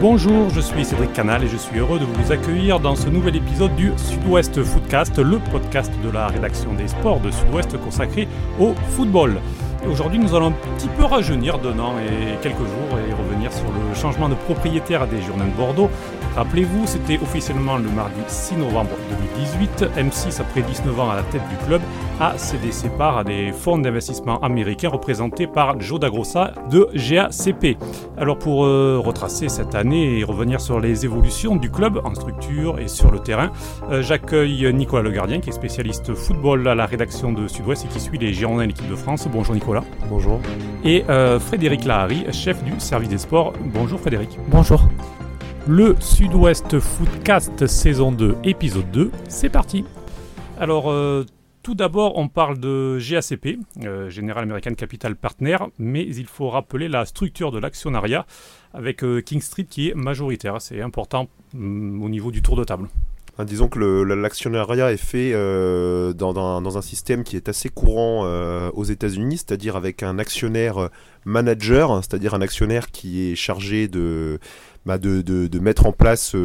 Bonjour, je suis Cédric Canal et je suis heureux de vous accueillir dans ce nouvel épisode du Sud-Ouest Footcast, le podcast de la rédaction des sports de Sud-Ouest consacré au football. Aujourd'hui, nous allons un petit peu rajeunir d'un an et quelques jours et revenir sur le changement de propriétaire des Journées de Bordeaux. Rappelez-vous, c'était officiellement le mardi 6 novembre 2018. M6, après 19 ans à la tête du club, a cédé ses parts à des fonds d'investissement américains représentés par Joe Dagrossa de GACP. Alors pour euh, retracer cette année et revenir sur les évolutions du club en structure et sur le terrain, euh, j'accueille Nicolas Le Gardien qui est spécialiste football à la rédaction de Sud-Ouest et qui suit les Girondins de l'équipe de France. Bonjour Nicolas. Bonjour. Et euh, Frédéric Lahari, chef du service des sports. Bonjour Frédéric. Bonjour. Le Sud-Ouest Footcast saison 2, épisode 2, c'est parti. Alors, euh, tout d'abord, on parle de GACP, euh, General American Capital Partner, mais il faut rappeler la structure de l'actionnariat avec euh, King Street qui est majoritaire. C'est important mm, au niveau du tour de table. Disons que l'actionnariat est fait euh, dans, un système qui est assez courant aux États-Unis, c'est-à-dire avec un actionnaire manager, hein, c'est-à-dire un actionnaire qui est chargé de, bah, mettre en place,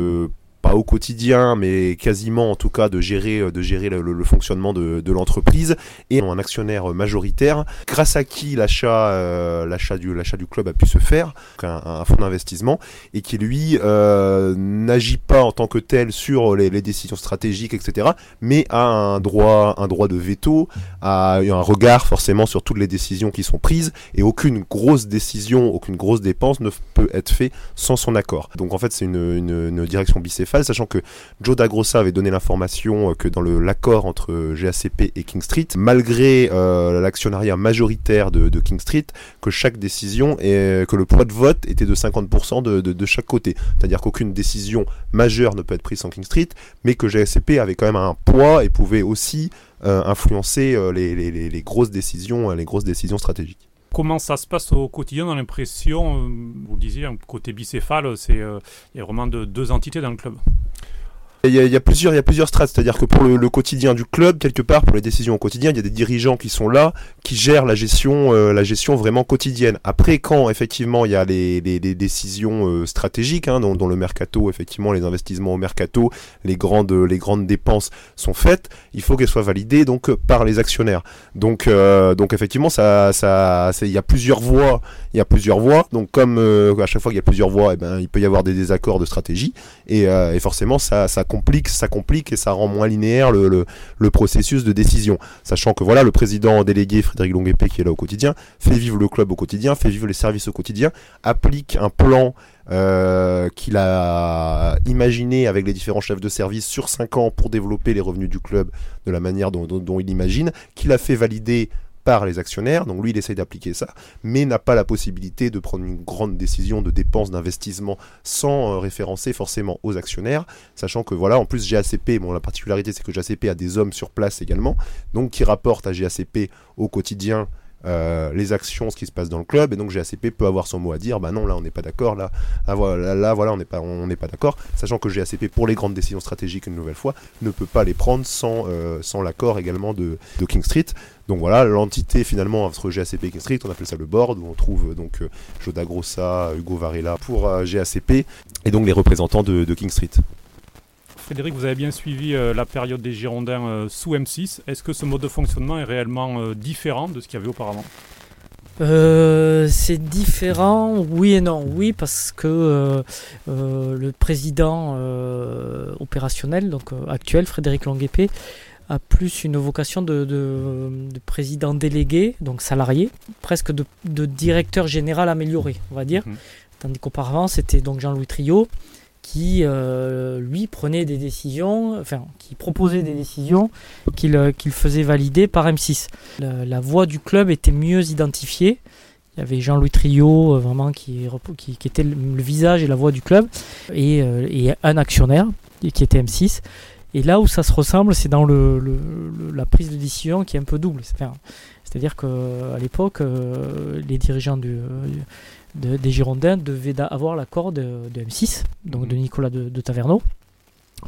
au quotidien, mais quasiment en tout cas, de gérer, euh, de gérer le, fonctionnement de, l'entreprise, et un actionnaire majoritaire, grâce à qui l'achat euh, l'achat du, du club a pu se faire, un, un fonds d'investissement, et qui lui euh, n'agit pas en tant que tel sur les, décisions stratégiques, etc., mais a un droit, un droit de veto, a un regard forcément sur toutes les décisions qui sont prises, et aucune grosse décision, aucune grosse dépense ne peut être faite sans son accord. Donc en fait c'est une, une direction bicéphale, sachant que Joe Dagrossa avait donné l'information euh, que dans l'accord entre GACP et King Street, malgré euh, l'actionnariat majoritaire de, King Street, que chaque décision et que le poids de vote était de 50% de, chaque côté. C'est-à-dire qu'aucune décision majeure ne peut être prise sans King Street, mais que GACP avait quand même un poids et pouvait aussi euh, influencer euh, les, grosses décisions, euh, les grosses décisions stratégiques. Comment ça se passe au quotidien a l'impression, euh, vous le disiez, un côté bicéphale, c'est euh, il y a vraiment de- deux entités dans le club. Il y, a, il y a plusieurs, il y a plusieurs strates, c'est-à-dire que pour le, le quotidien du club, quelque part, pour les décisions au quotidien, il y a des dirigeants qui sont là, qui gèrent la gestion, euh, la gestion vraiment quotidienne. Après, quand effectivement il y a les, les, décisions euh, stratégiques, hein, dont, dont le mercato, effectivement, les investissements au mercato, les grandes, les grandes dépenses sont faites, il faut qu'elles soient validées donc euh, par les actionnaires. Donc, euh, donc effectivement, ça, ça, il y a plusieurs voies, il y a plusieurs voies. Donc, comme euh, à chaque fois qu'il y a plusieurs voies, eh ben, il peut y avoir des désaccords de stratégie et, euh, forcément ça, complique, ça complique et ça rend moins linéaire le, processus de décision. Sachant que voilà, le président délégué Frédéric Longuepé qui est là au quotidien fait vivre le club au quotidien, fait vivre les services au quotidien, applique un plan euh, qu'il a imaginé avec les différents chefs de service sur 5 ans pour développer les revenus du club de la manière dont- dont il imagine, qu'il a fait valider par les actionnaires, donc lui il essaye d'appliquer ça, mais n'a pas la possibilité de prendre une grande décision de dépenses, d'investissement sans euh, référencer forcément aux actionnaires, sachant que voilà, en plus GACP, bon la particularité c'est que GACP a des hommes sur place également, donc qui rapportent à GACP au quotidien euh, les actions, ce qui se passe dans le club, et donc GACP peut avoir son mot à dire, bah non là on n'est pas d'accord, là, là voilà, là, voilà on n'est pas, on n'est pas d'accord, sachant que GACP pour les grandes décisions stratégiques une nouvelle fois ne peut pas les prendre sans, euh, sans l'accord également de, King Street. Donc voilà, l'entité finalement entre GACP et King Street, on appelle ça le board, où on trouve euh, donc Joda Grossa, Hugo Varela pour GACP, et donc les représentants de King Street. Frédéric, vous avez bien suivi euh, la période des Girondins euh, sous M6. Est-ce que ce mode de fonctionnement est réellement euh, différent de ce qu'il y avait auparavant? C'est différent, oui et non. Oui, parce que le président opérationnel, donc actuel, Frédéric Longuepé, a plus une vocation de, de- de président délégué, donc salarié, presque de, de directeur général amélioré, on va dire. Mhm. Tandis qu'auparavant, c'était donc Jean-Louis Trio qui, euh, lui, prenait des décisions, enfin, qui proposait des décisions qu'il euh, qu'il faisait valider par M6. La, voix du club était mieux identifiée. Il y avait Jean-Louis Trio, euh, vraiment, qui, qui, était le, visage et la voix du club, et, un actionnaire, qui était M6. Et là où ça se ressemble, c'est dans le, la prise de décision qui est un peu double. C'est-à-dire qu'à l'époque, les dirigeants du, de- des Girondins devaient da- avoir l'accord de, de M6, donc de Mhm. Nicolas de, de Taverneau.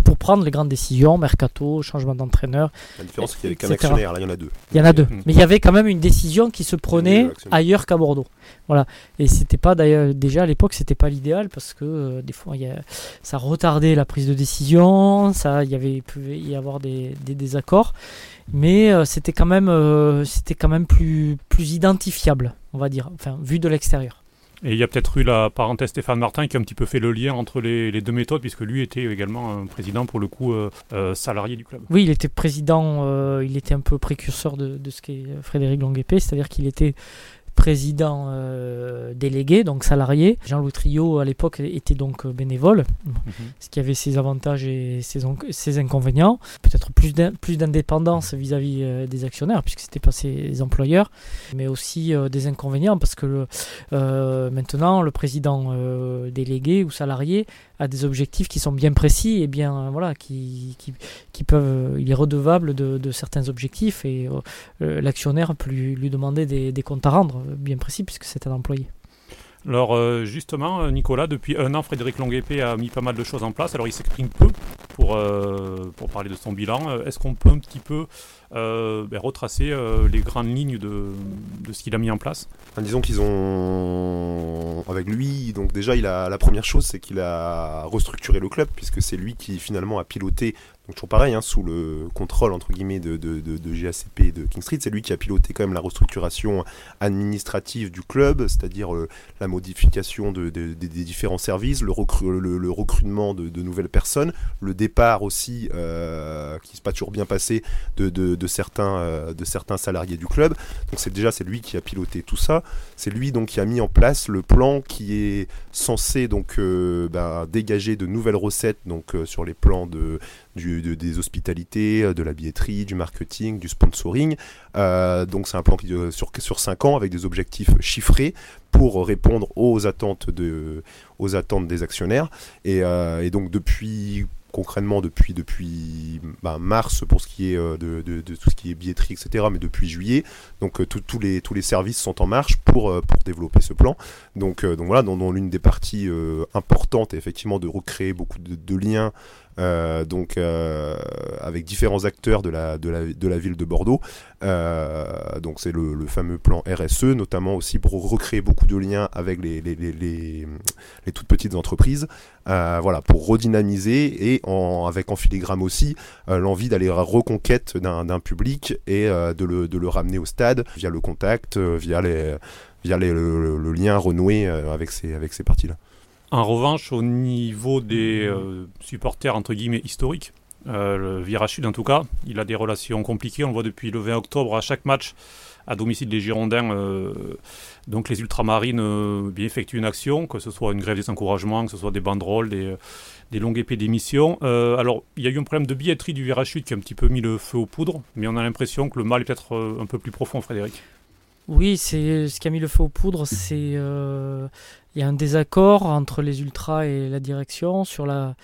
pour prendre les grandes décisions, mercato, changement d'entraîneur. La différence, c'est qu'il n'y avait qu'un actionnaire, là il y en a deux. Il y en a deux. Mm. Mais il y avait quand même une décision qui se prenait ailleurs qu'à Bordeaux. Voilà. Et c'était pas d'ailleurs, déjà à l'époque, c'était pas l'idéal parce que euh, des fois, il y a- ça retardait la prise de décision, ça, il y avait, pouvait y avoir des, des désaccords. Mais euh, c'était quand même, euh, c'était quand même plus, plus identifiable, on va dire, enfin, vu de l'extérieur. Et il y a peut-être eu la parenthèse Stéphane Martin qui a un petit peu fait le lien entre les, deux méthodes, puisque lui était également un président, pour le coup, euh, euh, salarié du club. Oui, il était président, euh, il était un peu précurseur de, de ce qu'est Frédéric Longuepé, c'est-à-dire qu'il était président euh, délégué, donc salarié. Jean-Louis Trio, à l'époque, était donc euh, bénévole, ce qui avait ses avantages et ses, en- ses inconvénients. Peut-être plus d'in- plus d'indépendance vis-à-vis euh, des actionnaires, puisque c'était pas ses employeurs, mais aussi euh, des inconvénients, parce que maintenant, le président délégué ou salarié a des objectifs qui sont bien précis et bien, euh, voilà, qui, qui, qui peuvent, il est redevable de, de certains objectifs et euh, euh, l'actionnaire peut lui, lui demander des, des comptes à rendre euh, bien précis puisque c'est un employé. Alors euh, justement, euh, Nicolas, depuis un an, Frédéric Longuepé a mis pas mal de choses en place. Alors il s'exprime peu pour, euh, pour parler de son bilan. Euh, Est-ce qu'on peut un petit peu euh, ben, retracer euh, les grandes lignes de, de ce qu'il a mis en place? Enfin, disons qu'ils ont, avec lui, donc déjà, il a la première chose, c'est qu'il a restructuré le club, puisque c'est lui qui finalement a piloté, donc toujours pareil, hein, sous le contrôle entre guillemets de, de, de, GACP et de King Street, c'est lui qui a piloté quand même la restructuration administrative du club, c'est-à-dire euh, la modification de, de- de- des différents services, le, le, recrutement de, nouvelles personnes, le départ aussi, euh, qui s'est pas toujours bien passé, de, certains, euh, de certains salariés du club. Donc c'est déjà c'est lui qui a piloté tout ça. C'est lui donc qui a mis en place le plan qui est censé donc ben, dégager de nouvelles recettes donc sur les plans de, du, de- des hospitalités, euh, de la billetterie, du marketing, du sponsoring. Euh, donc c'est un plan qui sur sur cinq ans avec des objectifs chiffrés pour répondre aux attentes de aux attentes des actionnaires. Et, euh, et donc depuis concrètement depuis depuis ben, mars pour ce qui est de, de- tout ce qui est billetterie etc mais depuis juillet donc tous les tous les services sont en marche pour pour développer ce plan donc donc voilà dont l'une des parties importantes effectivement de recréer beaucoup de liens euh, donc euh, avec différents acteurs de la ville de Bordeaux euh, donc c'est le, fameux plan RSE notamment aussi pour recréer beaucoup de liens avec les toutes petites entreprises voilà pour redynamiser et avec en filigrane aussi l'envie d'aller à reconquête d'un public et de, le, ramener au stade via le contact, via, le, lien renoué avec ces parties-là. En revanche, au niveau des euh, supporters entre guillemets historiques, euh, le Virage Sud en tout cas, il a des relations compliquées. On voit depuis le 20 octobre à chaque match à domicile des Girondins. euh, donc les ultramarines bien effectuent une action, que ce soit une grève des encouragements, que ce soit des banderoles, des, longues épées d'émission. Alors il y a eu un problème de billetterie du Virage Sud qui a un petit peu mis le feu aux poudres, mais on a l'impression que le mal est peut-être un peu plus profond, Frédéric. Oui, c'est ce qui a mis le feu aux poudres, c'est euh, il y a un désaccord entre les ultras et la direction sur la,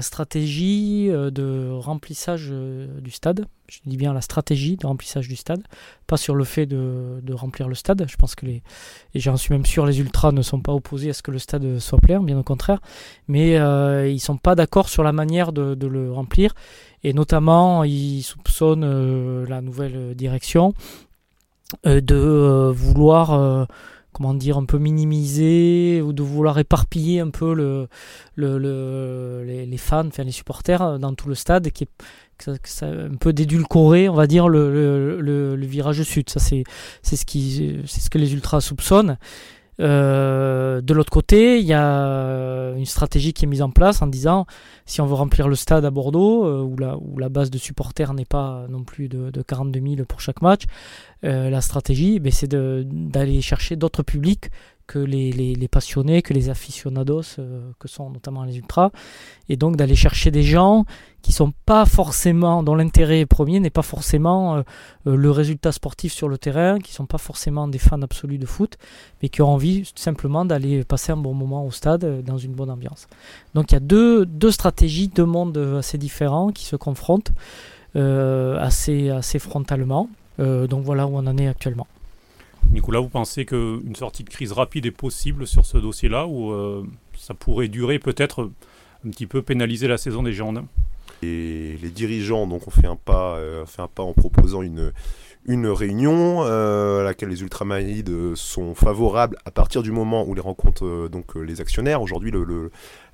stratégie euh, de remplissage euh, du stade. Je dis bien la stratégie de remplissage du stade, pas sur le fait de, remplir le stade. Je pense que les et j'en suis même sûr les ultras ne sont pas opposés à ce que le stade soit plein, bien au contraire, mais euh, ils sont pas d'accord sur la manière de, le remplir et notamment ils soupçonnent la nouvelle direction de euh, vouloir euh, comment dire un peu minimiser ou de vouloir éparpiller un peu le, le, le- les, les fans, enfin les supporters euh, dans tout le stade qui est que ça, que ça- un peu d'édulcorer, on va dire le- le virage sud. Ça c'est c'est ce qui c'est ce que les ultras soupçonnent. Euh, de l'autre côté, il y a une stratégie qui est mise en place en disant si on veut remplir le stade à Bordeaux, euh, où, la, base de supporters n'est pas non plus de, de 42 000 pour chaque match, euh, la stratégie, ben, c'est d'aller chercher d'autres publics que les, les- passionnés, que les aficionados, euh, que sont notamment les ultras, et donc d'aller chercher des gens qui sont pas forcément, dont l'intérêt premier n'est pas forcément euh, euh, le résultat sportif sur le terrain, qui sont pas forcément des fans absolus de foot, mais qui ont envie simplement d'aller passer un bon moment au stade dans une bonne ambiance. Donc il y a deux, deux stratégies, deux mondes assez différents qui se confrontent assez, assez frontalement. Donc voilà où on en est actuellement. Nicolas, vous pensez qu'une sortie de crise rapide est possible sur ce dossier-là ou euh, ça pourrait durer peut-être un petit peu pénaliser la saison des Girondins? Les dirigeants donc ont fait un pas, euh, fait en proposant une réunion euh, à laquelle les ultramarides sont favorables à partir du moment où les rencontrent euh, donc les actionnaires. Aujourd'hui, le,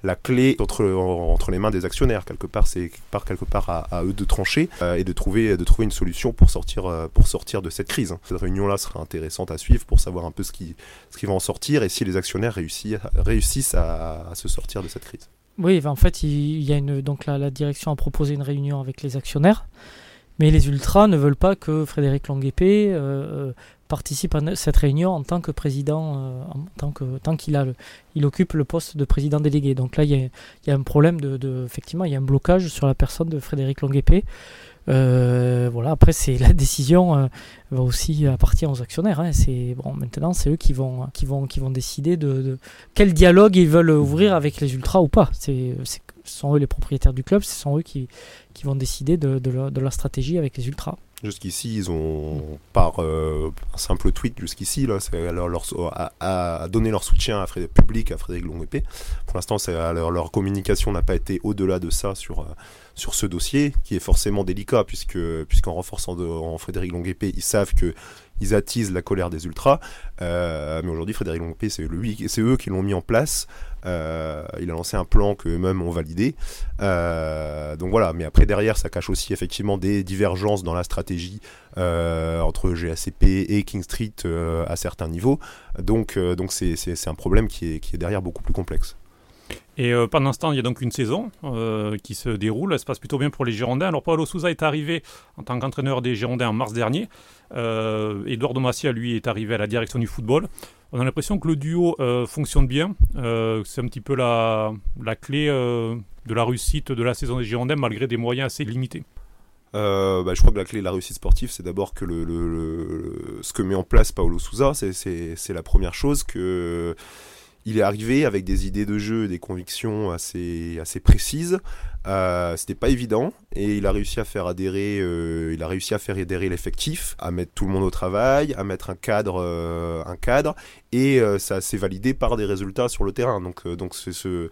la clé entre, entre les mains des actionnaires. Quelque part, c'est quelque quelque part à, eux de trancher et de trouver, de trouver une solution pour sortir, pour sortir de cette crise. Cette réunion-là sera intéressante à suivre pour savoir un peu ce qui, ce qui va en sortir et si les actionnaires réussissent, réussissent à se sortir de cette crise. Oui, en fait, il y a une, donc la, direction a proposé une réunion avec les actionnaires, mais les ultras ne veulent pas que Frédéric Longuepé euh, euh, participe à cette réunion en tant que président, euh, en tant que tant qu'il a, il occupe le poste de président délégué. Donc là, il y a, il y a un problème de, de, effectivement, il y a un blocage sur la personne de Frédéric Longuepé. Euh, voilà, après, c'est la décision euh, va aussi appartenir aux actionnaires. Hein. C'est bon, maintenant, c'est eux qui vont, qui vont, qui vont décider de, quel dialogue ils veulent ouvrir avec les ultras ou pas. C'est, ce sont eux les propriétaires du club, ce sont eux qui, qui vont décider de, de, la, stratégie avec les ultras. Jusqu'ici, ils ont, par euh, un simple tweet, jusqu'ici, là, c'est leur, leur, à, donner leur soutien à Frédéric, public à Frédéric Longuepé. Pour l'instant, leur, leur communication n'a pas été au-delà de ça sur, sur ce dossier, qui est forcément délicat, puisque puisqu'en renforçant de, en Frédéric Longuepé, ils savent que ils attisent la colère des ultras. Euh, mais aujourd'hui, Frédéric Longuepé, c'est eux qui l'ont mis en place. Euh, il a lancé un plan que eux-mêmes ont validé. Euh, donc voilà. Mais après derrière, ça cache aussi effectivement des divergences dans la stratégie entre GACP et King Street à certains niveaux. Donc donc c'est un problème qui est qui est derrière beaucoup plus complexe. Et euh, pendant ce temps, il y a donc une saison euh, qui se déroule. Elle se passe plutôt bien pour les Girondins. Alors, Paulo Souza est arrivé en tant qu'entraîneur des Girondins en mars dernier. Euh, Eduardo Macia, lui, est arrivé à la direction du football. On a l'impression que le duo euh, fonctionne bien. c'est un petit peu la, clé de la réussite de la saison des Girondins, malgré des moyens assez limités. Bah, je crois que la clé de la réussite sportive, c'est d'abord que ce que met en place Paulo Souza, c'est la première chose que il est arrivé avec des idées de jeu et des convictions assez, précises. Euh, C'était pas évident et il a réussi à faire adhérer, euh, il a réussi à faire adhérer l'effectif, à mettre tout le monde au travail, à mettre un cadre, euh, un cadre et euh, ça s'est validé par des résultats sur le terrain. Donc c'est ce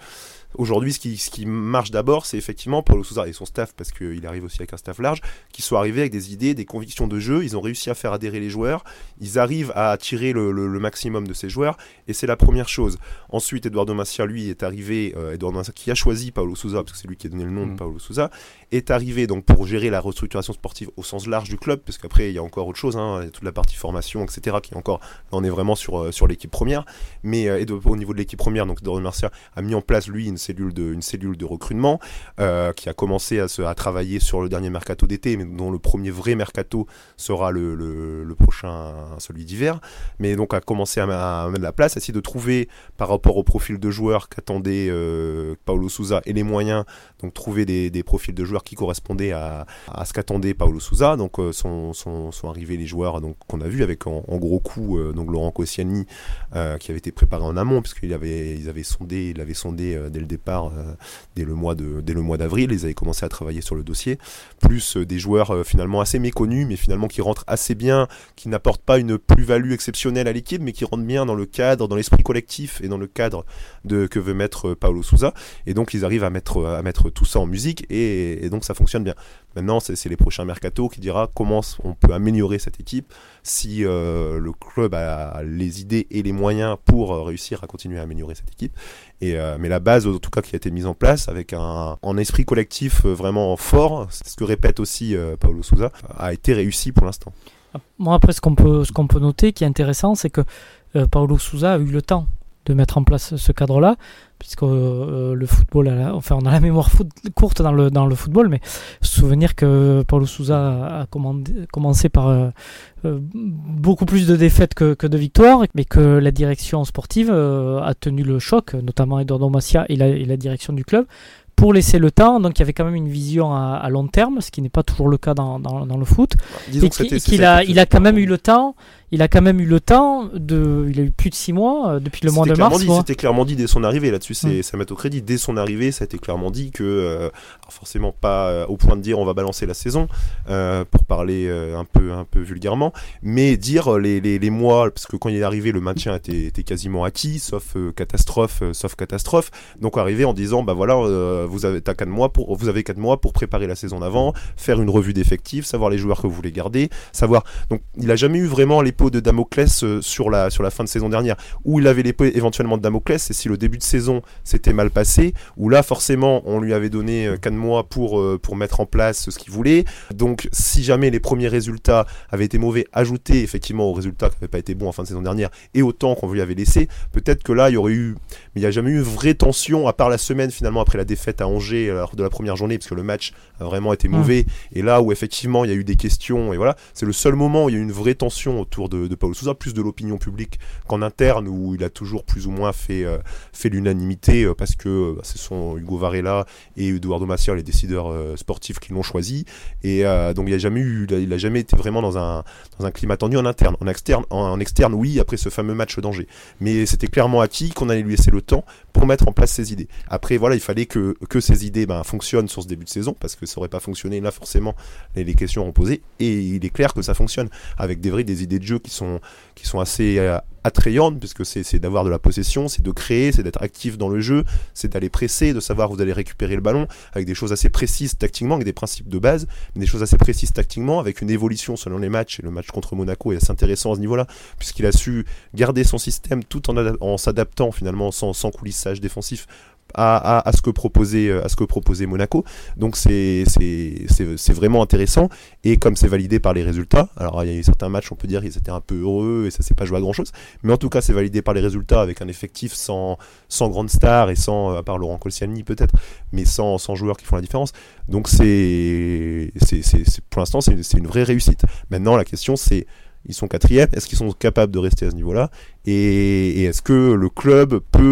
Aujourd'hui, ce qui, ce qui marche d'abord, c'est effectivement Paulo Souza et son staff, parce qu'il arrive aussi avec un staff large, qui sont arrivés avec des idées, des convictions de jeu. Ils ont réussi à faire adhérer les joueurs. Ils arrivent à attirer le, le, maximum de ces joueurs, et c'est la première chose. Ensuite, Eduardo Massia, lui, est arrivé, euh, Eduardo Massia, qui a choisi Paulo Souza, parce que c'est lui qui a donné le nom de mm. Paulo Souza, est arrivé donc pour gérer la restructuration sportive au sens large du club, parce qu'après, il y a encore autre chose, hein, toute la partie formation, etc., qui est encore, on est vraiment sur, euh, sur l'équipe première. Mais euh, et au niveau de l'équipe première, donc Eduardo Massia a mis en place, lui, une cellule de, une cellule de recrutement euh, qui a commencé à, à travailler sur le dernier mercato d'été, mais dont le premier vrai mercato sera le, prochain, celui d'hiver. Mais donc a commencé à, mettre la place, à essayer de trouver par rapport au profil de joueurs qu'attendait euh, Paulo Souza et les moyens, donc trouver des, profils de joueurs qui correspondaient à, à ce qu'attendait Paulo Souza. Donc euh, sont, arrivés les joueurs qu'on a vu avec en, gros coup donc Laurent Koscielny qui avait été préparé en amont puisqu'il avait sondé il avait sondé dès le départ dès le mois d'avril. Ils avaient commencé à travailler sur le dossier. Plus euh, des joueurs euh, finalement assez méconnus, mais finalement qui rentrent assez bien, qui n'apportent pas une plus-value exceptionnelle à l'équipe, mais qui rentrent bien dans le cadre, dans l'esprit collectif et dans le cadre de que veut mettre euh, Paolo Souza. Et donc ils arrivent à mettre tout ça en musique et, donc ça fonctionne bien. Maintenant, c'est les prochains mercato qui dira comment on peut améliorer cette équipe si le club a les idées et les moyens pour réussir à continuer à améliorer cette équipe. Et, mais la base, en tout cas, qui a été mise en place avec un, esprit collectif euh, vraiment fort, c'est ce que répète aussi euh, Paulo Souza, a été réussi pour l'instant. Moi, après, ce qu'on peut, qu'on peut noter qui est intéressant, c'est que euh, Paulo Souza a eu le temps de mettre en place ce cadre-là, puisque euh, le football, enfin on a la mémoire courte dans le, dans le football, mais souvenir que Paulo Souza a, commencé par euh, euh, beaucoup plus de défaites que, que, de victoires, mais que la direction sportive a tenu le choc, notamment Eduardo Macia et la, et la direction du club, pour laisser le temps. Donc il y avait quand même une vision à, à long terme, ce qui n'est pas toujours le cas dans, dans, dans le foot. et qu'il a, il a quand même eu le temps il a quand même eu le temps de. Il a eu plus de six mois euh, depuis le mois de mars. C'était clairement dit dès son arrivée là-dessus, c'est mm. ça met au crédit. Dès son arrivée, ça a été clairement dit que, euh, forcément pas euh, au point de dire on va balancer la saison, pour parler un, peu, un peu vulgairement, mais dire les, les, les, mois, parce que quand il est arrivé, le maintien était, était quasiment acquis, sauf catastrophe, sauf catastrophe. Donc arriver en disant bah voilà, vous avez quatre mois pour vous avez quatre mois pour préparer la saison d'avant, faire une revue d'effectifs, savoir les joueurs que vous voulez garder, savoir. Donc il a jamais eu vraiment les de Damoclès euh, sur la, sur la fin de saison dernière, où il avait l'épée éventuellement de Damoclès, et si le début de saison s'était mal passé, où là forcément on lui avait donné 4 euh, mois pour, euh, pour mettre en place ce qu'il voulait. Donc si jamais les premiers résultats avaient été mauvais, ajoutés effectivement aux résultats qui n'avaient pas été bons en fin de saison dernière, et autant qu'on lui avait laissé, peut-être que là il y aurait eu, mais il n'y a jamais eu vraie tension, à part la semaine finalement après la défaite à Angers de la première journée, parce que le match a vraiment été mmh. mauvais, et là où effectivement il y a eu des questions, et voilà, c'est le seul moment où il y a eu une vraie tension autour de de, Paulo Sousa, plus de l'opinion publique qu'en interne, où il a toujours plus ou moins fait, euh, fait l'unanimité, euh, parce que euh, ce sont Hugo Varela et Eduardo Macia, les décideurs sportifs, qui l'ont choisi. Et donc il n'a jamais, jamais été vraiment dans un, dans un climat tendu en interne. En externe, en, externe, oui, après ce fameux match d'Angers. Mais c'était clairement acquis qu'on allait lui laisser le temps pour mettre en place ses idées. Après, voilà, il fallait que, que ces idées ben, fonctionnent sur ce début de saison, parce que ça n'aurait pas fonctionné là, forcément, les, questions ont posé. Et il est clair que ça fonctionne, avec des vraies des idées de jeu qui sont, qui sont assez euh, attrayantes, puisque c'est d'avoir de la possession, c'est de créer, c'est d'être actif dans le jeu, c'est d'aller presser, de savoir où vous allez récupérer le ballon, avec des choses assez précises tactiquement, avec des principes de base, mais des choses assez précises tactiquement, avec une évolution selon les matchs. Et le match contre Monaco est assez intéressant à ce niveau-là, puisqu'il a su garder son système tout en, s'adaptant finalement sans, sans coulissage défensif à, ce que proposait à ce que Monaco. Donc c'est vraiment intéressant et comme c'est validé par les résultats. Alors il y a eu certains matchs on peut dire qu'ils étaient un peu heureux et ça s'est pas joué à grand chose, mais en tout cas c'est validé par les résultats avec un effectif sans sans grande star et sans à part Laurent Colciani peut-être, mais sans, sans joueurs qui font la différence. Donc c'est pour l'instant c'est une vraie réussite. Maintenant la question c'est ils sont quatrième. Est-ce qu'ils sont capables de rester à ce niveau-là? Et, est-ce que le club peut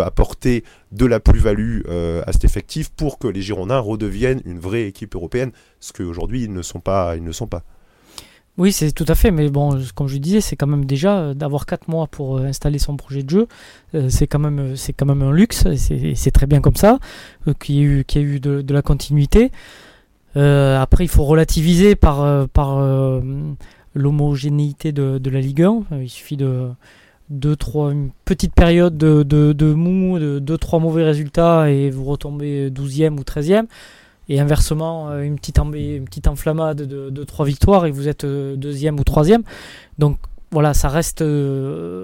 euh, apporter de la plus-value euh, à cet effectif pour que les Girondins redeviennent une vraie équipe européenne? Ce qu'aujourd'hui ils ne sont pas. Oui, c'est tout à fait, mais bon, comme je disais, c'est quand même déjà euh, d'avoir 4 mois pour installer son projet de jeu, c'est quand même quand même un luxe, c'est très bien comme ça, qu'il y ait eu, eu de, de, la continuité. après, il faut relativiser par, par l'homogénéité de, la Ligue 1. Euh, il suffit de deux, trois, une petite période de, mou, de deux, trois mauvais résultats et vous retombez 12e ou 13e. Et inversement, euh, une petite, une enflammade de, de trois victoires et vous êtes euh, deuxième ou troisième. Donc voilà, ça reste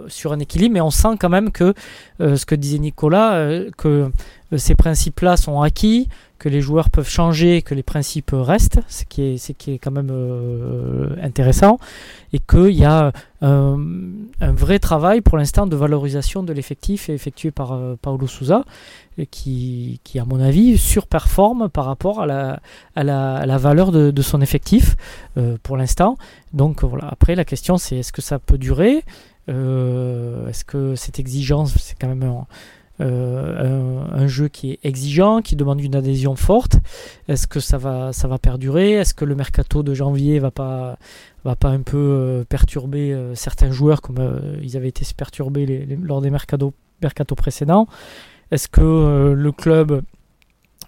sur un équilibre, mais on sent quand même que ce que disait Nicolas, que ces principes-là sont acquis, que les joueurs peuvent changer, que les principes restent, ce qui est, qui est quand même euh, intéressant, et qu'il y a euh, un vrai travail pour l'instant de valorisation de l'effectif effectué par euh, Paolo Souza, qui, qui, à mon avis, surperforme par rapport à la, à la, à la valeur de, de, son effectif pour l'instant. Donc voilà, après la question c'est est-ce que ça peut durer? Est-ce que cette exigence, c'est quand même... Un, euh, un, jeu qui est exigeant, qui demande une adhésion forte. Est-ce que ça va, perdurer? Est-ce que le mercato de janvier va pas, va pas un peu euh, perturber euh, certains joueurs comme ils avaient été perturbés lors des mercato, précédents? Est-ce que le club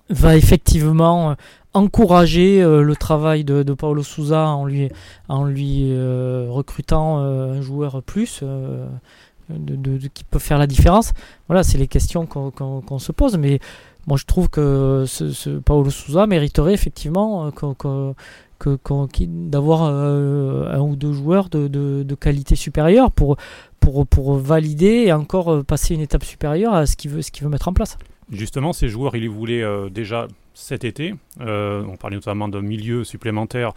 va effectivement encourager le travail de, Paulo Souza en lui recrutant un joueur plus de, qui peut faire la différence Voilà, c'est les questions qu'on se pose. Mais moi, je trouve que ce, ce Paolo Souza mériterait effectivement euh, d'avoir euh, un ou deux joueurs de, qualité supérieure pour, pour, pour valider et encore euh, passer une étape supérieure à ce qu'il veut, veut mettre en place. Justement, ces joueurs, il les voulait déjà cet été. on parlait notamment d'un milieu supplémentaire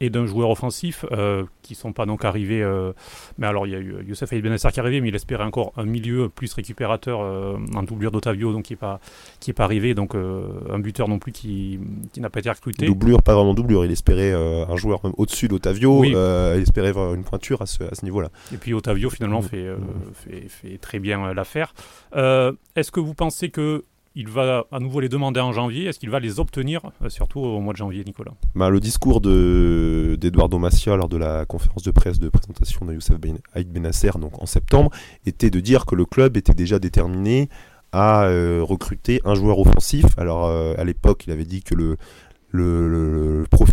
et d'un joueur offensif euh, qui ne sont pas donc arrivés. Euh, mais alors, il y a eu Youssef Aïd Benassar qui est arrivé, mais il espérait encore un milieu plus récupérateur euh, en doublure d'Otavio, donc qui n'est pas, qui est pas arrivé. Donc, un buteur non plus qui, qui n'a pas été recruté. Doublure, pas vraiment doublure. Il espérait un joueur au-dessus d'Otavio. il espérait une pointure à ce, à ce niveau-là. Et puis, Otavio, finalement, mm. fait, fait, fait, très bien l'affaire. Est-ce que vous pensez que il va à nouveau les demander en janvier. Est-ce qu'il va les obtenir, euh, surtout au mois de janvier, Nicolas? Bah, Le discours d'Eduardo Macia lors de la conférence de presse de présentation de Youssef ben, Aïd Benasser donc en septembre était de dire que le club était déjà déterminé à euh, recruter un joueur offensif. Alors euh, à l'époque, il avait dit que le,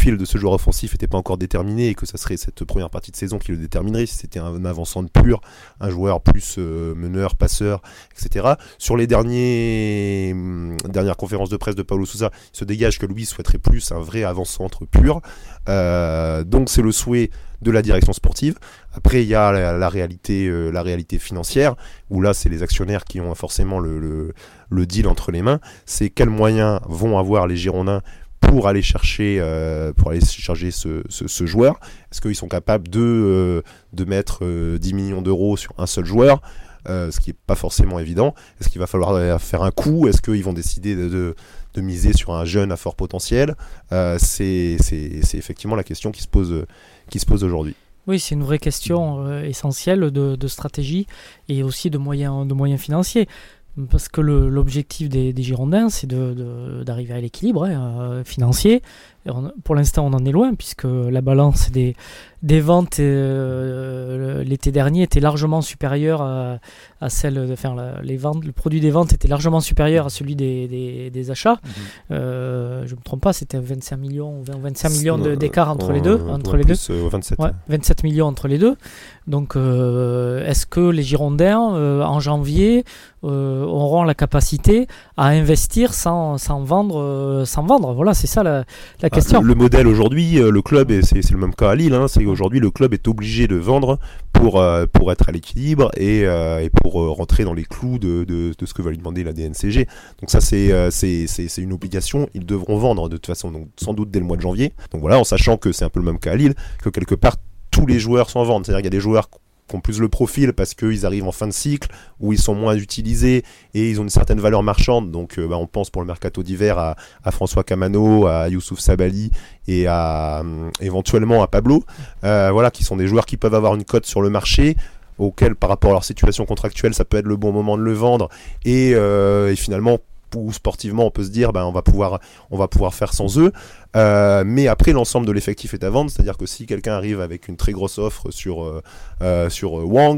profil de ce joueur offensif n'était pas encore déterminé et que ça serait cette première partie de saison qui le déterminerait si c'était un, avançant de pur, un joueur plus euh, meneur, passeur, etc. Sur les hum, dernières conférences de presse de Paulo Sousa, il se dégage que Louis souhaiterait plus un vrai avant-centre pur. Euh, donc c'est le souhait de la direction sportive. Après, il y a la, réalité, euh, la réalité financière, où là, c'est les actionnaires qui ont forcément le deal entre les mains. C'est quels moyens vont avoir les Girondins pour aller chercher, euh, pour aller charger ce, joueur Est-ce qu'ils sont capables de, euh, de mettre 10 euh, millions d'euros sur un seul joueur? Ce qui n'est pas forcément évident. Est-ce qu'il va falloir faire un coup? Est-ce qu'ils vont décider de, de, miser sur un jeune à fort potentiel? C'est effectivement la question qui se pose, qui se pose aujourd'hui. Oui, c'est une vraie question essentielle de, de, stratégie et aussi de moyens, de moyens financiers. Parce que l'objectif des, Girondins, c'est d'arriver de, à l'équilibre hein, euh, pour l'instant, on en est loin, puisque la balance des, des ventes euh, l'été dernier était largement supérieure à, à celle, enfin, les ventes, le produit des ventes était largement supérieur à celui des, des, achats. Mhm. Euh, je me trompe pas, c'était 25 millions, 25 millions d'écart entre les deux, entre les deux. 27. 27 millions entre les deux. Donc, est-ce que les Girondins en janvier euh, auront la capacité à investir sans, sans vendre. Euh, sans vendre? Voilà, c'est ça la, la question. le, modèle aujourd'hui, euh, le club, et c'est le même cas à Lille, hein, c'est qu'aujourd'hui le club est obligé de vendre pour, pour être à l'équilibre et, et, pour rentrer dans les clous de, de, de, ce que va lui demander la DNCG. Donc ça c'est c'est une obligation, ils devront vendre de toute façon, donc sans doute dès le mois de janvier. Donc voilà, en sachant que c'est un peu le même cas à Lille, que quelque part tous les joueurs sont en vente. C'est-à-dire qu'il y a des joueurs qui ont plus le profil parce qu'ils arrivent en fin de cycle, où ils sont moins utilisés et ils ont une certaine valeur marchande. Donc euh, bah, on pense pour le mercato d'hiver à, François Camano, à Youssouf Sabali et à euh, éventuellement à Pablo, euh, voilà, qui sont des joueurs qui peuvent avoir une cote sur le marché auquel par rapport à leur situation contractuelle ça peut être le bon moment de le vendre et, finalement sportivement on peut se dire ben on va pouvoir faire sans eux euh, mais après l'ensemble de l'effectif est à vendre. C'est à dire que si quelqu'un arrive avec une très grosse offre sur euh, euh, sur Wang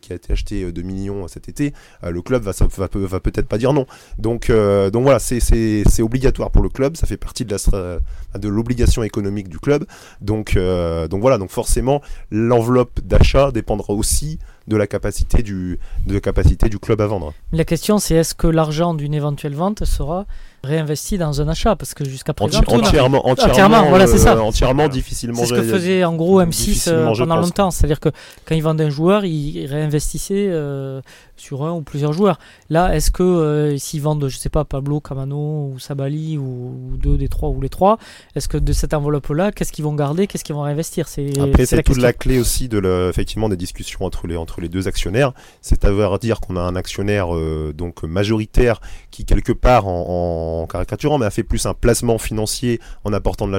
qui a été acheté 2 millions cet été le club va, va, va peut-être pas dire non. Donc donc voilà c'est obligatoire pour le club. Ça fait partie de l'obligation économique du club. Donc donc voilà. Donc forcément l'enveloppe d'achat dépendra aussi de la capacité du, de la capacité du club à vendre. La question c'est est-ce que l'argent d'une éventuelle vente sera réinvesti dans un achat parce que jusqu'à présent entièrement, entièrement, voilà c'est ça. euh, entièrement difficilement c'est ce que faisait en gros M6 euh, pendant longtemps. C'est à dire que quand ils vendaient un joueur ils réinvestissaient euh, sur un ou plusieurs joueurs. Là est-ce que s'ils vendent je sais pas Pablo Camano ou Sabali ou, deux des trois ou les trois est-ce que de cette enveloppe là qu'est-ce qu'ils vont garder qu'est-ce qu'ils vont réinvestir c'est après c'est toute la clé aussi de effectivement des discussions entre les entre les deux actionnaire, c'est à dire qu'on a un actionnaire euh, donc majoritaire qui quelque part en, caricaturant, mais a fait plus un placement financier en apportant de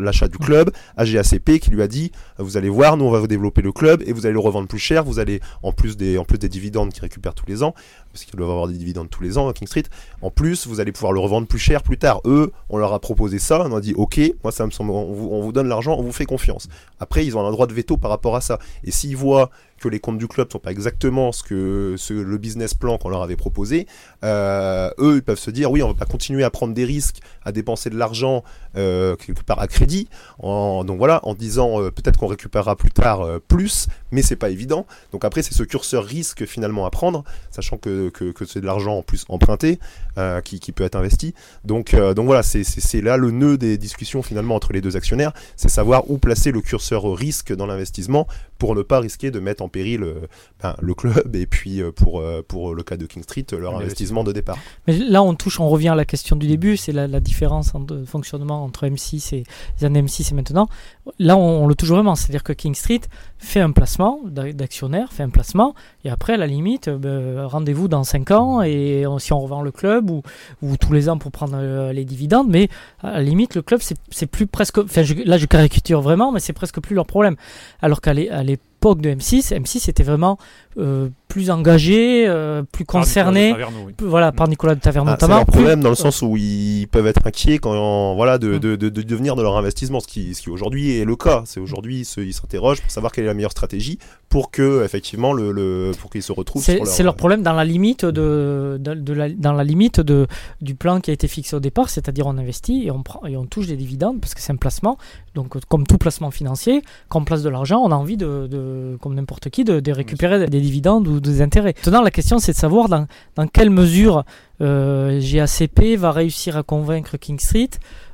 l'achat du club, AGACP qui lui a dit vous allez voir, nous on va vous développer le club et vous allez le revendre plus cher, vous allez en plus des en plus des dividendes qu'ils récupèrent tous les ans, parce qu'ils doivent avoir des dividendes tous les ans à King Street. En plus, vous allez pouvoir le revendre plus cher plus tard. Eux, on leur a proposé ça, on a dit ok, moi ça me semble, on vous, on vous donne l'argent, on vous fait confiance. Après, ils ont un droit de veto par rapport à ça. Et s'ils voient que les comptes du club sont pas exactement ce que le business plan qu'on leur avait proposé, euh, eux ils peuvent se dire oui on va pas continuer à prendre des risques, à dépenser de l'argent euh, quelque part à crédit, en, donc voilà en disant euh, peut-être qu'on récupérera plus tard plus, mais c'est pas évident. Donc après c'est ce curseur risque finalement à prendre, sachant que, c'est de l'argent en plus emprunté qui, qui, peut être investi. Donc donc voilà c'est là le nœud des discussions finalement entre les deux actionnaires, c'est savoir où placer le curseur risque dans l'investissement pour ne pas risquer de mettre en péril euh, ben, le club et puis euh, pour, euh, pour le cas de King Street, leur investissement de départ. Mais là, on touche, on revient à la question du début, c'est la, différence de fonctionnement entre M6 et les années M6 et maintenant. Là, on, le touche vraiment, c'est-à-dire que King Street fait un placement d'actionnaire, fait un placement, et après, à la limite, ben, rendez-vous dans 5 ans, et si on revend le club, ou, ou tous les ans pour prendre les dividendes, mais à la limite, le club, c'est plus presque, enfin, là, je caricature vraiment, mais c'est presque plus leur problème. Alors qu'à les l'époque de M6, M6 était vraiment euh, plus engagés, euh, plus Par concernés. Nicolas Taverneau, oui. Voilà, par Nicolas de Taverne Ah, c'est notamment. leur plus- problème dans le sens où ils peuvent être inquiets quand voilà de, Mm. de, de, de devenir de leur investissement, ce qui, ce qui aujourd'hui est le cas. C'est aujourd'hui ils s'interrogent pour savoir quelle est la meilleure stratégie pour que effectivement le, le pour qu'ils se retrouvent. C'est c'est leur problème dans la limite de, de, de la, dans la limite de du plan qui a été fixé au départ, c'est-à-dire on investit et on prend et on touche des dividendes parce que c'est un placement. Donc euh, comme tout placement financier, quand on place de l'argent, on a envie de, de comme n'importe qui de, récupérer des dividendes ou des intérêts. Maintenant la question c'est de savoir dans, quelle mesure euh, GACP va réussir à convaincre King Street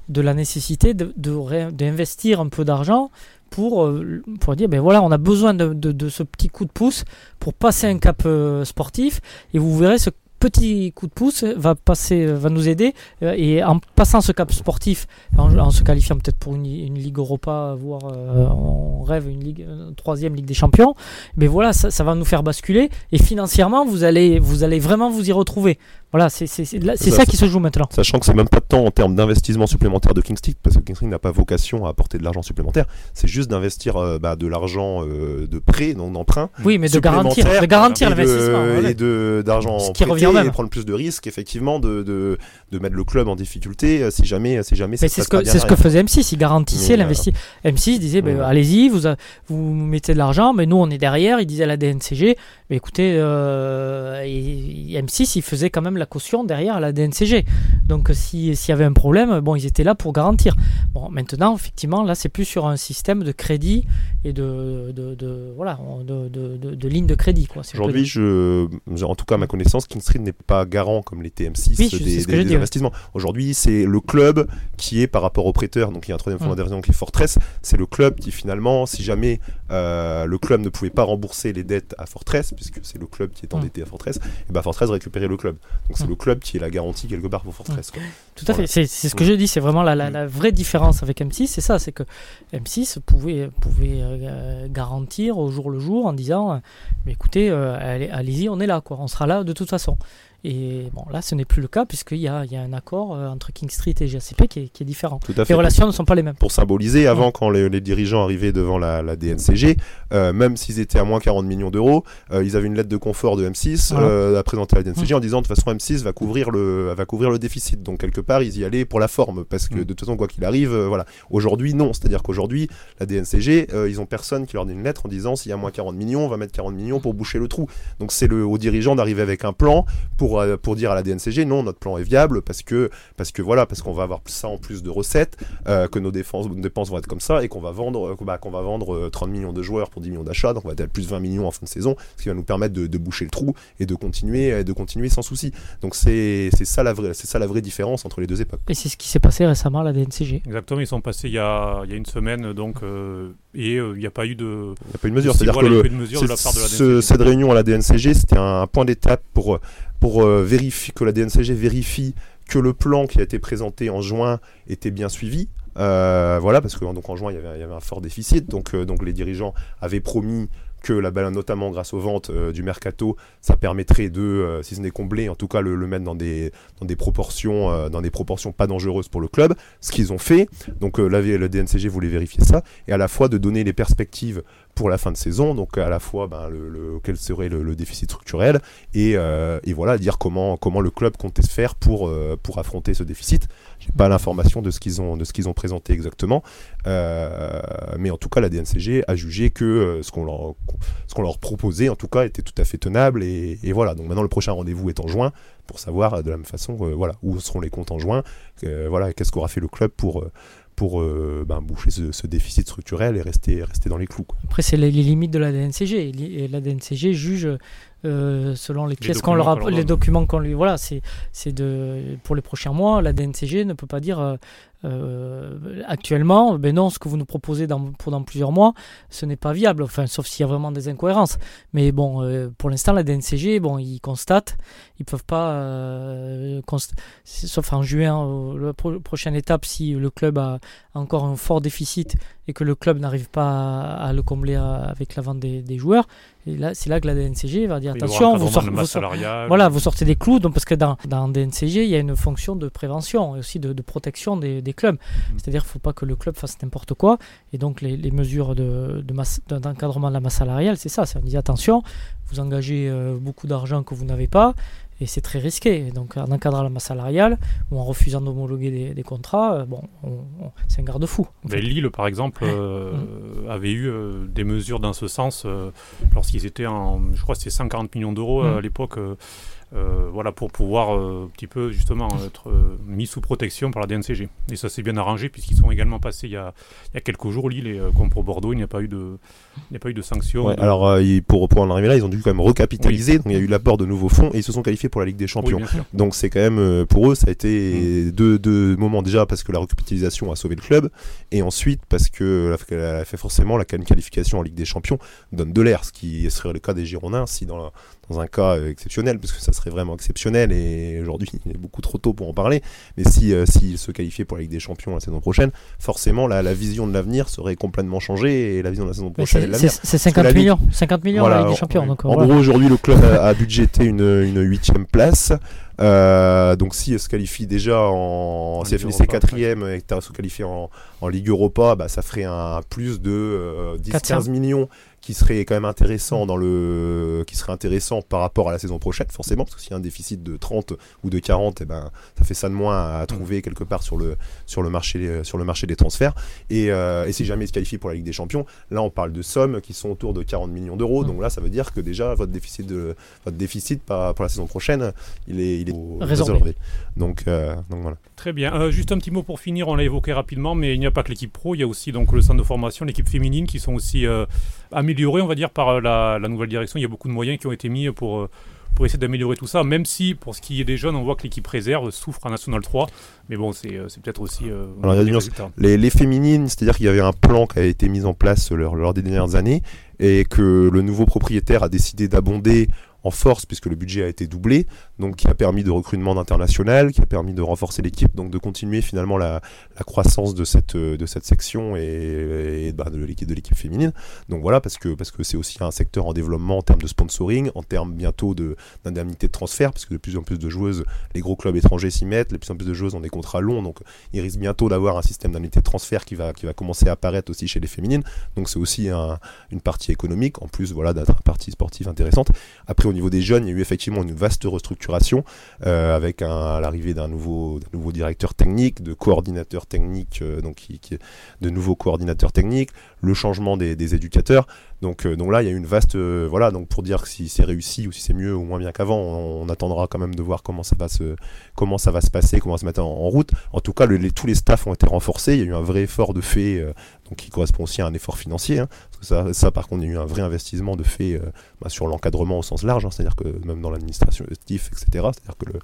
de la nécessité de- de d'investir un peu d'argent pour, euh, pour dire ben voilà on a besoin de, de- ce petit coup de pouce pour passer un cap euh, sportif et vous verrez ce petit coup de pouce va passer va nous aider. Euh, et en passant ce cap sportif en, en se qualifiant peut-être pour une, une ligue Europa voire euh, on rêve une ligue une troisième ligue des champions mais voilà ça, ça va nous faire basculer. Et financièrement vous allez vous allez vraiment vous y retrouver. Voilà c'est Ça, ça qui se joue maintenant. Sachant que c'est même pas temps en termes d'investissement supplémentaire de King Street, parce que King Street n'a pas vocation à apporter de l'argent supplémentaire, c'est juste d'investir euh, bah, de l'argent euh, de prêt, donc d'emprunt, oui mais de garantir de garantir l'investissement voilà. et d'argent Ce qui revient au même. et prendre plus de risques, effectivement, de, de, de mettre le club en difficulté euh, si jamais, si jamais ça Mais se c'est ce que bien ce que faisait M6, il garantissait Mais, euh, l'investi. M6 disait ben, allez-y, vous vous mettez de l'argent, mais nous on est derrière. Il disait à la DNCG, mais écoutez, euh, et- et M6 il faisait quand même la caution derrière à la DNCG. Donc si- s'il y avait un problème, bon ils étaient là pour garantir. Bon maintenant effectivement là c'est plus sur un système de crédit et de, de, de- voilà de, de, de, de ligne de crédit Aujourd'hui, je, en tout cas, à ma connaissance, King Street n'est pas garant comme les TM6 Oui, je- c'est des, investissements. Aujourd'hui, c'est le club qui est par rapport au prêteur, donc il y a un troisième fonds Mm. d'inversion qui est Fortress, c'est le club qui finalement, si jamais euh, le club ne pouvait pas rembourser les dettes à Fortress, puisque c'est le club qui est Mm. endetté à Fortress, et ben Fortress récupérait le club. Donc c'est Mm. le club qui est la garantie quelque part pour Fortress. quoi. Tout à Voilà. fait, c'est ce que je dis, c'est vraiment la, la, la vraie différence avec M6, c'est ça, c'est que M6 pouvait, pouvait euh, garantir au jour le jour en disant, euh, mais écoutez, euh, allez- allez-y, on est là, quoi, on sera là de toute façon. Et bon, là, ce n'est plus le cas puisqu'il y a, il y a un accord euh, entre King Street et GACP qui est, qui est différent. Tout à Les fait. relations ne sont pas les mêmes. pour symboliser, avant, quand les, les dirigeants arrivaient devant la, la DNCG, euh, même s'ils étaient à moins 40 millions d'euros, euh, ils avaient une lettre de confort de M6 Voilà. euh, à présenter à la DNCG en disant de toute façon M6 va couvrir le va couvrir le déficit. Donc quelque part ils y allaient pour la forme parce que Mm. de toute façon quoi qu'il arrive, euh, voilà. Aujourd'hui non, c'est-à-dire qu'aujourd'hui la DNCG ils ont personne qui leur donne une lettre en disant s'il y a moins 40 millions, on va mettre 40 millions pour boucher le trou. Donc c'est aux dirigeants d'arriver avec un plan pour euh, pour dire à la DNCG non notre plan est viable parce que parce que voilà parce qu'on va avoir ça en plus de recettes euh, que nos défenses, nos dépenses vont être comme ça et qu'on va vendre, euh, bah, qu'on va vendre euh, 30 millions de joueurs pour 10 millions d'achats, donc on va être à plus 20 millions en fin de saison, ce qui va nous permettre de, de boucher le trou et de continuer, de continuer sans souci. Donc c'est c'est ça la vraie, c'est ça la vraie différence entre les deux époques. Et c'est ce qui s'est passé récemment à la DNCG. Exactement, ils sont passés il y a, il y a une semaine, donc, euh, et euh, il n'y a pas eu de, Il n'y a pas eu de mesure, c'est-à-dire que le, de la part de la ce- cette réunion à la DNCG, c'était un point d'étape pour pour euh, vérifier que la DNCG vérifie que le plan qui a été présenté en juin était bien suivi. Euh, voilà, parce que donc en juin il y avait, il y avait un fort déficit, donc donc les dirigeants avaient promis que la balle, notamment grâce aux ventes euh, du mercato, ça permettrait de, euh, si ce n'est combler, en tout cas le, mettre dans des dans des proportions euh, dans des proportions pas dangereuses pour le club. Ce qu'ils ont fait, donc la, le DNCG voulait vérifier ça, et à la fois de donner les perspectives pour la fin de saison, donc à la fois ben, le, quel serait le, déficit structurel et, et voilà dire comment comment le club comptait se faire pour pour affronter ce déficit. J'ai pas l'information de ce qu'ils ont de ont présenté exactement, mais en tout cas la DNCG a jugé que ce qu'on leur ce qu'on leur proposait en tout cas était tout à fait tenable et, et voilà. Donc maintenant le prochain rendez-vous est en juin pour savoir euh, de la même façon euh, voilà où seront les comptes en juin, euh, voilà qu'est-ce qu'aura fait le club pour pour euh, ben, boucher ce, ce déficit structurel et rester rester dans les clous. quoi. Après, c'est les, les limites de la DNCG. Et la DNCG juge euh, selon les pièces qu'on leur les documents qu'on lui. Voilà, c'est c'est de pour les prochains mois. La DNCG ne peut pas dire euh, actuellement, ben non, ce que vous nous proposez dans, pour dans plusieurs mois, ce n'est pas viable. Enfin, sauf s'il y a vraiment des incohérences. Mais bon, euh, pour l'instant, la DNCG, bon, ils constatent, ils peuvent pas, euh, sauf en juin, la pro- prochaine étape, si le club a, encore un fort déficit et que le club n'arrive pas à, le combler avec la vente des, joueurs, et là, c'est là que la DNCG va dire attention, vous, voilà, vous sortez des clous, donc, parce que dans, dans DNCG, il y a une fonction de prévention et aussi de, protection des, clubs. Mm. C'est-à-dire qu'il ne faut pas que le club fasse n'importe quoi. Et donc, les, mesures de, d'encadrement de, la masse salariale, c'est ça. Ça dit attention, vous engagez euh, beaucoup d'argent que vous n'avez pas et c'est très risqué. Donc en encadrant la masse salariale ou en refusant d'homologuer des, contrats, euh, bon, c'est un garde-fou. Lille, par exemple, euh, mm. avait eu euh, des mesures dans ce sens lorsqu'ils étaient en, je crois, c'était 140 millions d'euros à mm. l'époque euh, voilà, pour pouvoir euh, un petit peu justement être euh, mis sous protection par la DNCG. Et ça s'est bien arrangé puisqu'ils sont également passés il y a, il y a quelques jours, Lille, et pour Bordeaux, il n'y a pas eu de, il n'y a pas eu de sanctions. Alors pour, pour en arriver là, ils ont dû quand même recapitaliser, donc il y a eu l'apport de nouveaux fonds et ils se sont qualifiés pour la Ligue des Champions. donc c'est quand même, pour eux, ça a été mm. deux, deux, moments déjà parce que la recapitalisation a sauvé le club et ensuite parce que a fait forcément la qualification en Ligue des Champions donne de l'air, ce qui serait le cas des Girondins si dans la, dans un cas euh, exceptionnel, parce que ça serait vraiment exceptionnel et aujourd'hui il est beaucoup trop tôt pour en parler. Mais si euh, s'il se qualifiait pour la Ligue des Champions la saison prochaine, forcément la, la vision de l'avenir serait complètement changée et la vision de la saison prochaine. C'est 50 millions, 50 millions la Ligue des Champions. Donc, en gros aujourd'hui le club a, budgété une, une huitième place. Euh, donc si elle se qualifie déjà en, si elle finissait quatrième et que se qualifié en, en Ligue Europa, bah, ça ferait un plus de 10-15 millions qui serait quand même intéressant dans le qui serait intéressant par rapport à la saison prochaine forcément parce que s'il y a un déficit de 30 ou de 40 et eh ben ça fait ça de moins à trouver quelque part sur le sur le marché sur le marché des transferts. Et, euh, et si jamais il se qualifie pour la Ligue des Champions là on parle de sommes qui sont autour de 40 millions d'euros. Donc là ça veut dire que déjà votre déficit de votre déficit pour la saison prochaine il est il est résorbé donc euh, donc voilà très bien euh, juste un petit mot pour finir on l'a évoqué rapidement mais il n'y a pas que l'équipe pro il y a aussi donc le centre de formation l'équipe féminine qui sont aussi améliorés amélioré, on va dire, par euh, la, nouvelle direction. Il y a beaucoup de moyens qui ont été mis pour, euh, pour essayer d'améliorer tout ça, même si pour ce qui est des jeunes, on voit que l'équipe réserve souffre en National 3. Mais bon, c'est euh, peut-être aussi. les, les, féminines, c'est-à-dire qu'il y avait un plan qui a été mis en place lors, lors des dernières années et que le nouveau propriétaire a décidé d'abonder en force puisque le budget a été doublé, donc qui a permis de recrutement d'international, qui a permis de renforcer l'équipe, donc de continuer finalement la, croissance de cette de cette section et, bah, de l'équipe de féminine. Donc voilà parce que parce que c'est aussi un secteur en développement en termes de sponsoring, en termes bientôt de d'indemnité de transfert, parce que de plus en plus de joueuses, les gros clubs étrangers s'y mettent, de plus en plus de joueuses ont des contrats longs, donc ils risquent bientôt d'avoir un système d'indemnité de transfert qui va qui va commencer à apparaître aussi chez les féminines. Donc c'est aussi un, une partie économique en plus voilà d'être une partie sportive intéressante. Après au niveau des jeunes, il y a eu effectivement une vaste restructuration euh, avec l'arrivée d'un nouveau, nouveau directeur technique, de coordinateur technique, euh, donc qui, de nouveaux coordinateurs techniques, le changement des, éducateurs. Donc, euh, donc là, il y a eu une vaste, voilà, donc pour dire si c'est réussi ou si c'est mieux ou moins bien qu'avant, on, attendra quand même de voir comment ça va se, comment ça va se passer, comment ça va se mettre en, route. En tout cas, tous les staffs ont été renforcés. Il y a eu un vrai effort de fait, donc qui correspond aussi à un effort financier. Hein. ça, par contre, il y a eu un vrai investissement de fait bah, sur l'encadrement au sens large, hein. c'est-à-dire que même dans l'administration etc., c'est-à-dire que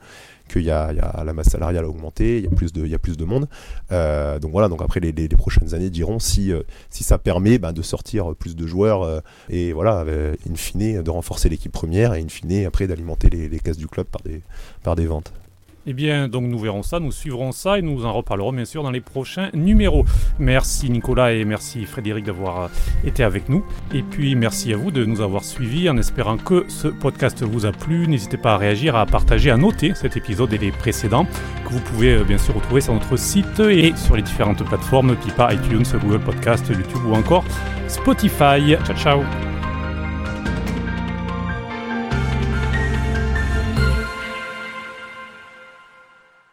qu'il y, a, la masse salariale a augmenté, il y a plus de, y a plus de monde. Euh, donc voilà, donc après les, prochaines années diront si, euh, si ça permet bah, de sortir plus de joueurs euh, et voilà, in fine, de renforcer l'équipe première et in fine après d'alimenter les, caisses du club par des ventes. Eh bien, donc nous verrons ça, nous suivrons ça et nous en reparlerons bien sûr dans les prochains numéros. Merci Nicolas et merci Frédéric d'avoir euh, été avec nous. Et puis merci à vous de nous avoir suivis en espérant que ce podcast vous a plu. N'hésitez pas à réagir, à partager, à noter cet épisode et les précédents que vous pouvez euh, bien sûr retrouver sur notre site et sur les différentes plateformes Pipa, iTunes, Google Podcast, YouTube ou encore Spotify. Ciao ciao